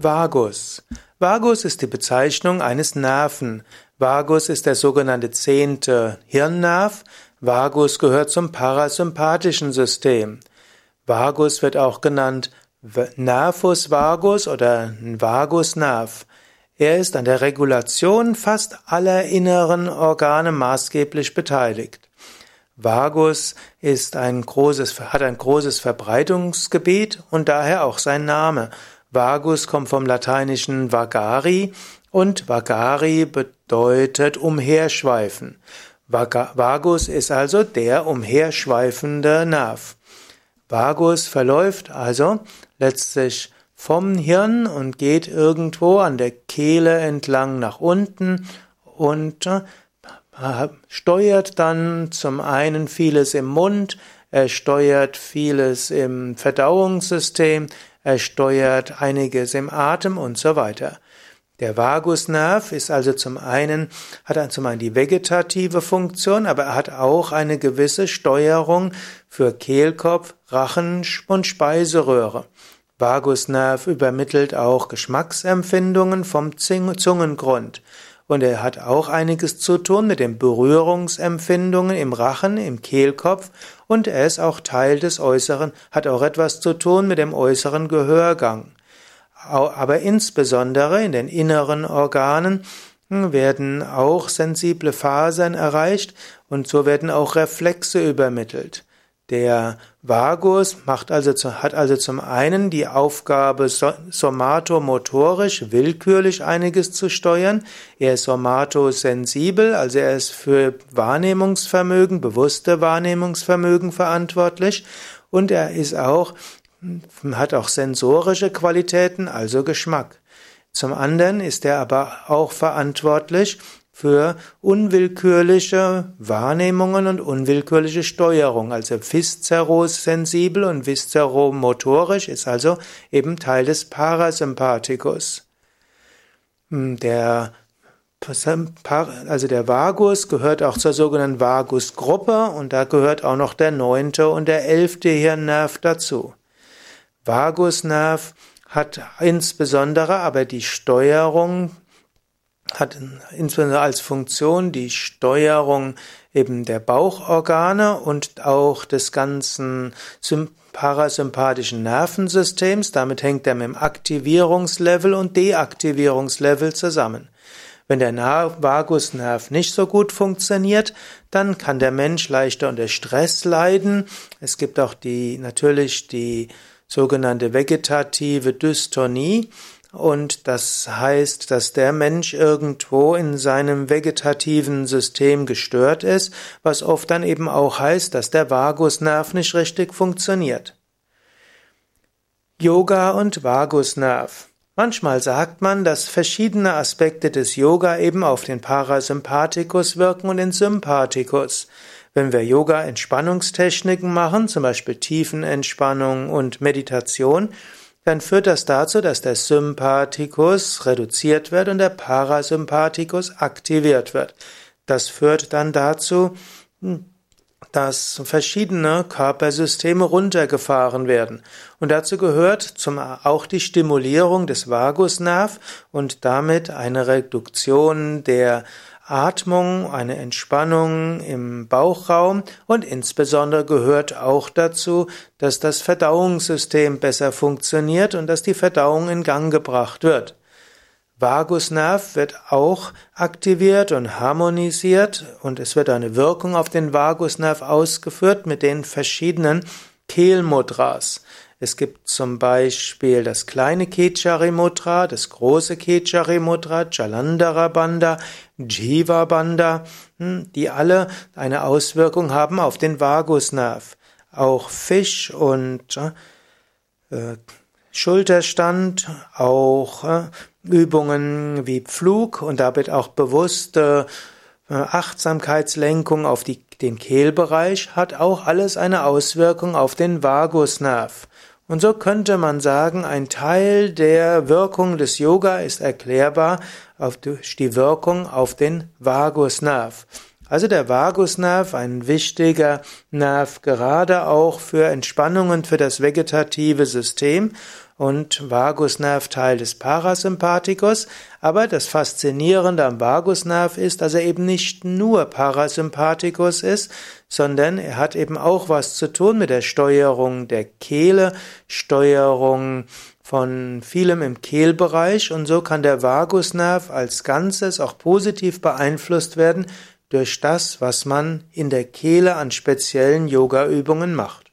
Vagus. Vagus ist die Bezeichnung eines Nerven. Vagus ist der sogenannte zehnte Hirnnerv. Vagus gehört zum parasympathischen System. Vagus wird auch genannt Nervus vagus oder Vagusnerv. Er ist an der Regulation fast aller inneren Organe maßgeblich beteiligt. Vagus ist ein großes, hat ein großes Verbreitungsgebiet und daher auch sein Name. Vagus kommt vom lateinischen vagari und vagari bedeutet umherschweifen. Vagus ist also der umherschweifende Nerv. Vagus verläuft also letztlich vom Hirn und geht irgendwo an der Kehle entlang nach unten und äh, steuert dann zum einen vieles im Mund, er steuert vieles im Verdauungssystem, er steuert einiges im Atem und so weiter. Der Vagusnerv ist also zum einen, hat zum einen die vegetative Funktion, aber er hat auch eine gewisse Steuerung für Kehlkopf, Rachen und Speiseröhre. Vagusnerv übermittelt auch Geschmacksempfindungen vom Zungengrund. Und er hat auch einiges zu tun mit den Berührungsempfindungen im Rachen, im Kehlkopf und er ist auch Teil des äußeren, hat auch etwas zu tun mit dem äußeren Gehörgang. Aber insbesondere in den inneren Organen hm, werden auch sensible Fasern erreicht und so werden auch Reflexe übermittelt. Der Vagus macht also, hat also zum einen die Aufgabe, somatomotorisch, willkürlich einiges zu steuern. Er ist somatosensibel, also er ist für Wahrnehmungsvermögen, bewusste Wahrnehmungsvermögen verantwortlich. Und er ist auch, hat auch sensorische Qualitäten, also Geschmack. Zum anderen ist er aber auch verantwortlich für unwillkürliche Wahrnehmungen und unwillkürliche Steuerung. Also viszerosensibel und viszeromotorisch ist also eben Teil des Parasympathikus. Hm, der also der Vagus gehört auch zur sogenannten Vagusgruppe und da gehört auch noch der neunte und der elfte Hirnnerv dazu. Vagusnerv hat insbesondere aber die Steuerung hat insbesondere als Funktion die Steuerung eben der Bauchorgane und auch des ganzen parasympathischen Nervensystems. Damit hängt er mit dem Aktivierungslevel und Deaktivierungslevel zusammen. Wenn der Vagusnerv nicht so gut funktioniert, dann kann der Mensch leichter unter Stress leiden. Es gibt auch die, natürlich die sogenannte vegetative Dystonie. Und das heißt, dass der Mensch irgendwo in seinem vegetativen System gestört ist, was oft dann eben auch heißt, dass der Vagusnerv nicht richtig funktioniert. Yoga und Vagusnerv. Manchmal sagt man, dass verschiedene Aspekte des Yoga eben auf den Parasympathikus wirken und den Sympathikus. Wenn wir Yoga-Entspannungstechniken machen, zum Beispiel Tiefenentspannung und Meditation, dann führt das dazu, dass der Sympathikus reduziert wird und der Parasympathikus aktiviert wird. Das führt dann dazu, hm, dass verschiedene Körpersysteme runtergefahren werden. Und dazu gehört zum, auch die Stimulierung des Vagusnerv und damit eine Reduktion der Atmung, eine Entspannung im Bauchraum und insbesondere gehört auch dazu, dass das Verdauungssystem besser funktioniert und dass die Verdauung in Gang gebracht wird. Vagusnerv wird auch aktiviert und harmonisiert und es wird eine Wirkung auf den Vagusnerv ausgeführt mit den verschiedenen Kehlmudras. Es gibt zum Beispiel das kleine Kechari Mudra, das große Kechari Mudra, Jalandhara Bandha, Jiva Bandha, hm, die alle eine Auswirkung haben auf den Vagusnerv. Auch Fisch und äh, Schulterstand, auch äh, Übungen wie Pflug und damit auch bewusste äh, Achtsamkeitslenkung auf die, den Kehlbereich hat auch alles eine Auswirkung auf den Vagusnerv. Und so könnte man sagen, ein Teil der Wirkung des Yoga ist erklärbar durch die Wirkung auf den Vagusnerv. Also der Vagusnerv, ein wichtiger Nerv gerade auch für Entspannung und für das vegetative System. und Vagusnerv Teil des Parasympathikus, aber das Faszinierende am Vagusnerv ist, dass er eben nicht nur Parasympathikus ist, sondern er hat eben auch was zu tun mit der Steuerung der Kehle, Steuerung von vielem im Kehlbereich und so kann der Vagusnerv als Ganzes auch positiv beeinflusst werden durch das, was man in der Kehle an speziellen Yogaübungen macht.